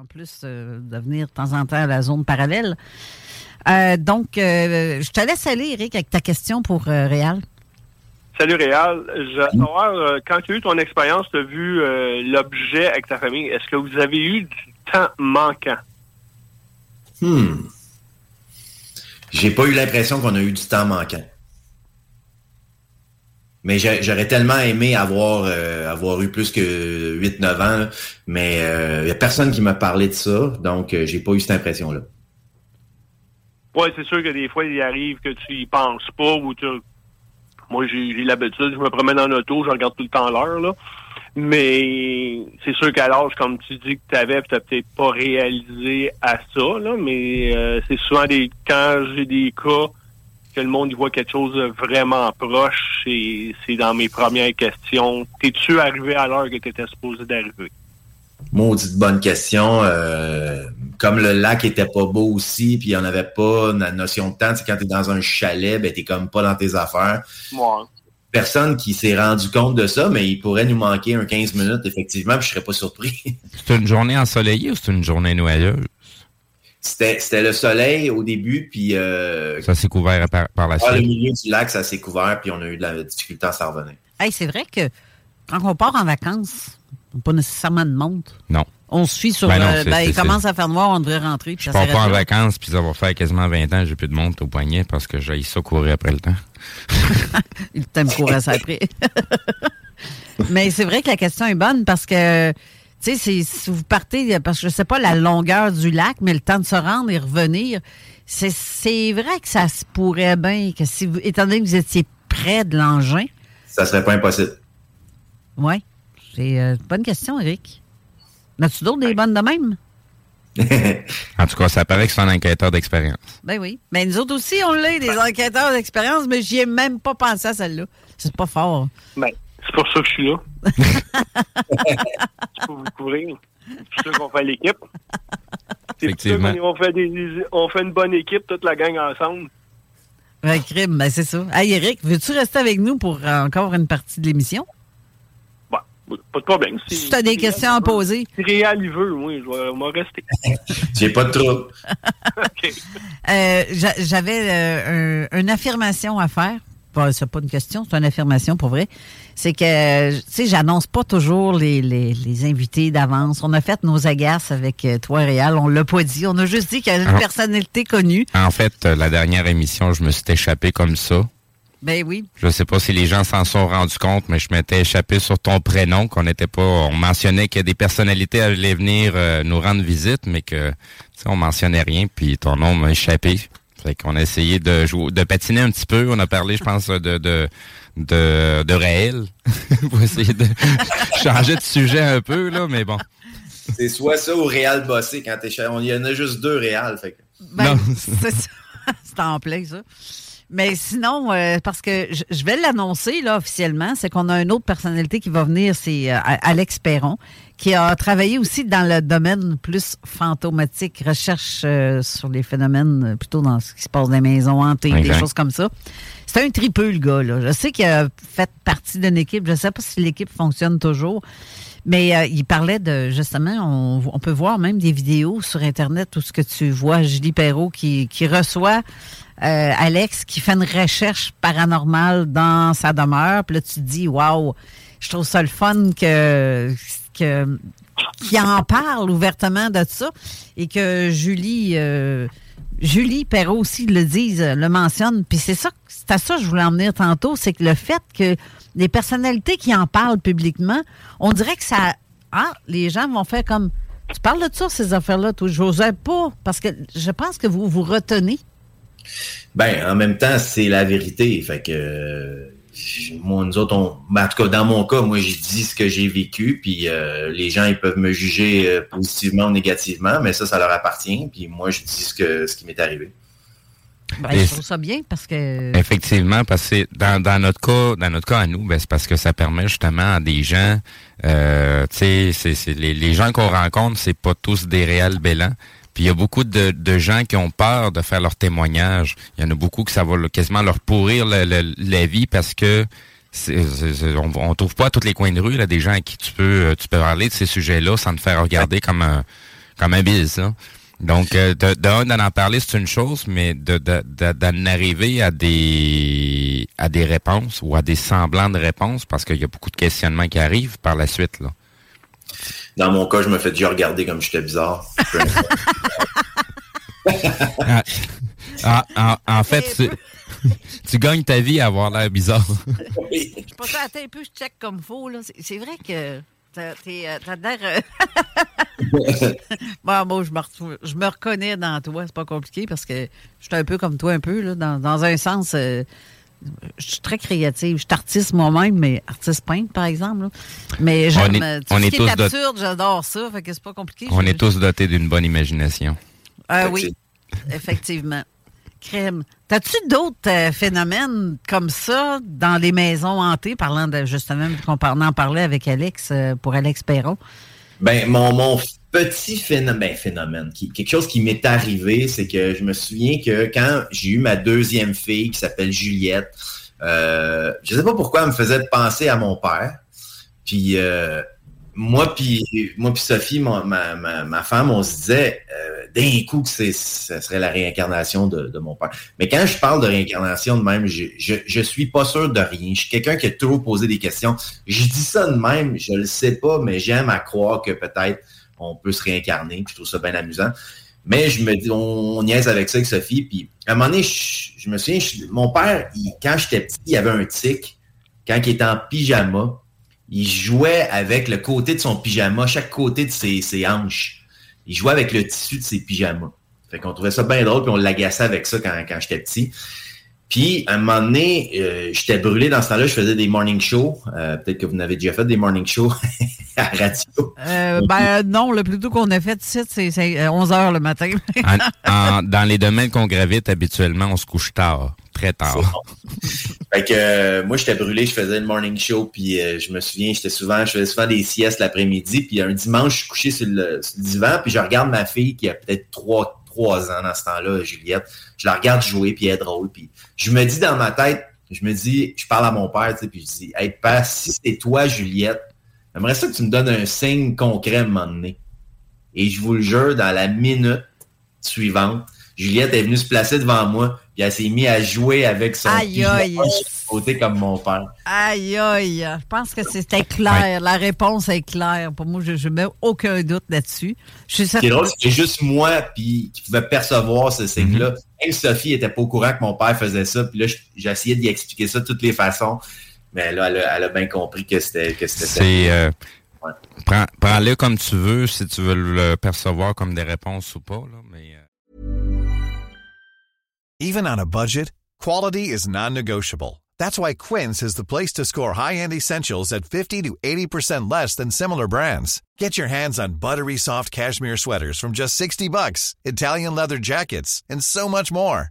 En plus euh, de venir de temps en temps à la zone parallèle. Euh, donc, euh, je te laisse aller, Eric, avec ta question pour euh, Réal. Salut Réal. Je euh, quand tu as eu ton expérience, tu as vu euh, l'objet avec ta famille. Est-ce que vous avez eu du temps manquant? Hmm. J'ai pas eu l'impression qu'on a eu du temps manquant. Mais j'aurais tellement aimé avoir, euh, avoir eu plus que 8-9 ans, là. mais il y a personne qui m'a parlé de ça, donc euh, j'ai pas eu cette impression-là. Oui, c'est sûr que des fois, il arrive que tu y penses pas ou tu. Moi, j'ai l'habitude, je me promène en auto, je regarde tout le temps l'heure, là. Mais c'est sûr qu'à l'âge, comme tu dis que tu avais, tu peut-être pas réalisé à ça, là, mais euh, c'est souvent des quand j'ai des cas que le monde y voit quelque chose de vraiment proche, c'est c'est dans mes premières questions. T'es-tu arrivé à l'heure que tu étais supposé d'arriver? Maudite bonne question. euh, comme le lac était pas beau aussi, puis on n'avait pas la notion de temps, c'est quand tu es dans un chalet, ben t'es comme pas dans tes affaires. Moi. Personne qui s'est rendu compte de ça, mais il pourrait nous manquer un 15 minutes, effectivement, puis je serais pas surpris. C'est une journée ensoleillée ou c'est une journée noyeuse? C'était c'était le soleil au début, puis euh, Ça s'est couvert par, par la par le suite. milieu du lac, ça s'est couvert, puis on a eu de la difficulté à s'en revenir. Hey, c'est vrai que quand on part en vacances, on n'a pas nécessairement de montre. Non. On se fie sur. Ben non, euh, ben, il commence à faire noir, on devrait rentrer. Puis Je ça pars pas en là. vacances, puis ça va faire quasiment 20 ans, j'ai plus de montre au poignet parce que j'ai ça courir après le temps. Il t'aime courir ça après. Mais c'est vrai que la question est bonne parce que, tu sais, c'est- si vous partez, parce que je sais pas la longueur du lac, mais le temps de se rendre et revenir, c'est- c'est vrai que ça se pourrait bien, que si vous, étant donné que vous étiez près de l'engin, Ça serait pas impossible. ouais. C'est euh, une bonne question, Eric. As-tu d'autres des bonnes de même? En tout cas, ça paraît que c'est un enquêteur d'expérience. Ben oui. Mais nous autres aussi, on l'a, des enquêteurs d'expérience, mais j'y ai même pas pensé à celle-là. C'est pas fort. Ben, c'est pour ça que je suis là. c'est pour vous couvrir. C'est sûr qu'on fait l'équipe. C'est pour ça Effectivement. qu'on on fait, des- on fait une bonne équipe, toute la gang ensemble. Un crime, ben c'est ça. Hey, Eric, veux-tu rester avec nous pour euh, encore une partie de l'émission? Bah, pas de problème. Si tu as des questions à poser. Si Réal, il veut, oui, je vais m'en rester. J'ai pas de trouble. Euh, j'a- J'avais euh, un- une affirmation à faire. Pas- C'est pas une question, c'est une affirmation pour vrai. C'est que, tu sais, j'annonce pas toujours les, les, les invités d'avance. On a fait nos agaces avec euh, toi, Réal. On l'a pas dit. On a juste dit qu'il y a une Ah. personnalité connue. En fait, euh, la dernière émission, je me suis échappé comme ça. Ben oui. Je sais pas si les gens s'en sont rendus compte, mais je m'étais échappé sur ton prénom, qu'on n'était pas. On mentionnait que des personnalités allaient venir euh, nous rendre visite, mais que tu sais, on mentionnait rien, puis ton nom m'a échappé. Fait qu'on a essayé de jouer, de patiner un petit peu. On a parlé, je pense, de de de, de réel. Pour essayer de changer de sujet un peu là, mais bon. C'est soit ça ou Réal bossé quand t'es Il y en a juste deux Réal. Fait que... Ben, Non. c'est ça. C'est en plein, ça. Mais sinon, euh, parce que je, je vais l'annoncer là officiellement, c'est qu'on a une autre personnalité qui va venir, c'est euh, Alex Perron, qui a travaillé aussi dans le domaine plus fantomatique, recherche euh, sur les phénomènes, euh, plutôt dans ce qui se passe dans les maisons hantées, des choses comme ça. C'est un tripeux, le gars. Là. Je sais qu'il a fait partie d'une équipe. Je ne sais pas si l'équipe fonctionne toujours. Mais euh, il parlait de, justement, on, on peut voir même des vidéos sur Internet où ce que tu vois Julie Perrault qui, qui reçoit euh, Alex qui fait une recherche paranormale dans sa demeure. Puis là, tu te dis, waouh, je trouve ça le fun que que, qui en parle ouvertement de ça et que Julie, euh, Julie Perrault aussi le dise, le mentionne. Puis c'est ça, c'est à ça que je voulais en venir tantôt, c'est que le fait que les personnalités qui en parlent publiquement, on dirait que ça, ah, les gens vont faire comme, tu parles de ça, ces affaires-là, toi, j'osais pas, parce que je pense que vous vous retenez. Ben, en même temps, c'est la vérité. Fait que moi, nous autres, ben, en tout cas, dans mon cas, moi, j'ai dit ce que j'ai vécu, puis euh, les gens, ils peuvent me juger euh, positivement ou négativement, mais ça, ça leur appartient, puis moi, je dis ce, que, ce qui m'est arrivé. Ben, je trouve ça bien parce que. Effectivement, parce que dans, dans notre cas, dans notre cas à nous, ben, c'est parce que ça permet justement à des gens, euh, tu sais, c'est, les, les gens qu'on rencontre, c'est pas tous des réels bélans. Puis il y a beaucoup de, de, gens qui ont peur de faire leur témoignage. Il y en a beaucoup que ça va quasiment leur pourrir la vie parce que on, on trouve pas à tous les coins de rue là, des gens à qui tu peux tu peux parler de ces sujets-là sans te faire regarder comme un comme un bise. Hein. Donc, euh, de, d'en en parler, c'est une chose, mais de, d'en arriver à des à des réponses ou à des semblants de réponses, parce qu'il y a beaucoup de questionnements qui arrivent par la suite. Là. Dans mon cas, je me fais déjà regarder comme j'étais bizarre. Ah, ah, en, fait, tu, gagnes ta vie à avoir l'air bizarre. Je pense attends un peu, je check comme faux. C'est vrai que t'as euh, l'air... Euh, bon, moi, je me, je me reconnais dans toi. C'est pas compliqué parce que je suis un peu comme toi, un peu, là, dans, dans un sens... Euh, je suis très créative. Je suis artiste moi-même, mais artiste peintre, par exemple. Mais j'aime tout ce qui est absurde, j'adore ça. Fait que c'est pas compliqué. On est tous dotés d'une bonne imagination. Ah oui, effectivement. Crème. T'as-tu d'autres euh, phénomènes comme ça dans les maisons hantées, parlant de justement, qu'on en parlait avec Alex euh, pour Alex Perron? Ben, mon, mon petit phénomène, ben, phénomène quelque chose qui m'est arrivé, c'est que je me souviens que quand j'ai eu ma deuxième fille qui s'appelle Juliette, euh, je sais pas pourquoi elle me faisait penser à mon père. Puis euh, moi puis moi puis Sophie, ma, ma, femme, on se disait euh, d'un coup que c'est ce serait la réincarnation de, mon père. Mais quand je parle de réincarnation de même, je, je, je suis pas sûr de rien. Je suis quelqu'un qui a toujours posé des questions. Je dis ça de même, je le sais pas, mais j'aime à croire que peut-être on peut se réincarner. je trouve ça bien amusant. Mais je me dis, on, niaise avec ça avec Sophie. Puis à un moment donné, je, me souviens, mon père, quand j'étais petit, il avait un tic. Quand il était en pyjama, il jouait avec le côté de son pyjama, chaque côté de ses, hanches. Il jouait avec le tissu de ses pyjamas. Fait qu'on trouvait ça bien drôle, puis on l'agaçait avec ça quand, quand j'étais petit. Puis, à un moment donné, euh, j'étais brûlé dans ce temps-là, je faisais des morning shows. Euh, peut-être que vous n'avez déjà fait des morning shows à radio. Euh, ben non, le plus tôt qu'on a fait c'est 11 heures le matin. dans les domaines qu'on gravite, habituellement, on se couche tard, très tard. fait que moi, j'étais brûlé, je faisais le morning show, puis je me souviens, j'étais souvent, je faisais souvent des siestes l'après-midi, puis un dimanche, je suis couché sur le, sur le divan, puis je regarde ma fille qui a peut-être trois trois ans dans ce temps-là, Juliette. Je la regarde jouer, puis elle est drôle. Puis je me dis dans ma tête, je me dis, je parle à mon père, tu sais, puis je dis, hey, père, si c'est toi, Juliette, j'aimerais ça que tu me donnes un signe concret à un moment donné. Et je vous le jure, dans la minute suivante, Juliette est venue se placer devant moi, puis elle s'est mise à jouer avec son aïe, aïe. côté comme mon père. Aïe, aïe. Je pense que c'était clair. La réponse est claire. Pour moi, je ne mets aucun doute là-dessus. C'est drôle, c'est juste moi puis, qui pouvais percevoir ce signe-là. Mm-hmm. Même Sophie n'était pas au courant que mon père faisait ça. Puis là, j'ai essayé d'y expliquer ça de toutes les façons. Mais là, elle a, bien compris que c'était que c'était. Euh, prends-le comme tu veux, si tu veux le percevoir comme des réponses ou pas. Là, mais, euh, Even on a budget, quality is non-negotiable. That's why Quince is the place to score high-end essentials at 50 to 80% less than similar brands. Get your hands on buttery soft cashmere sweaters from just 60 bucks, Italian leather jackets, and so much more.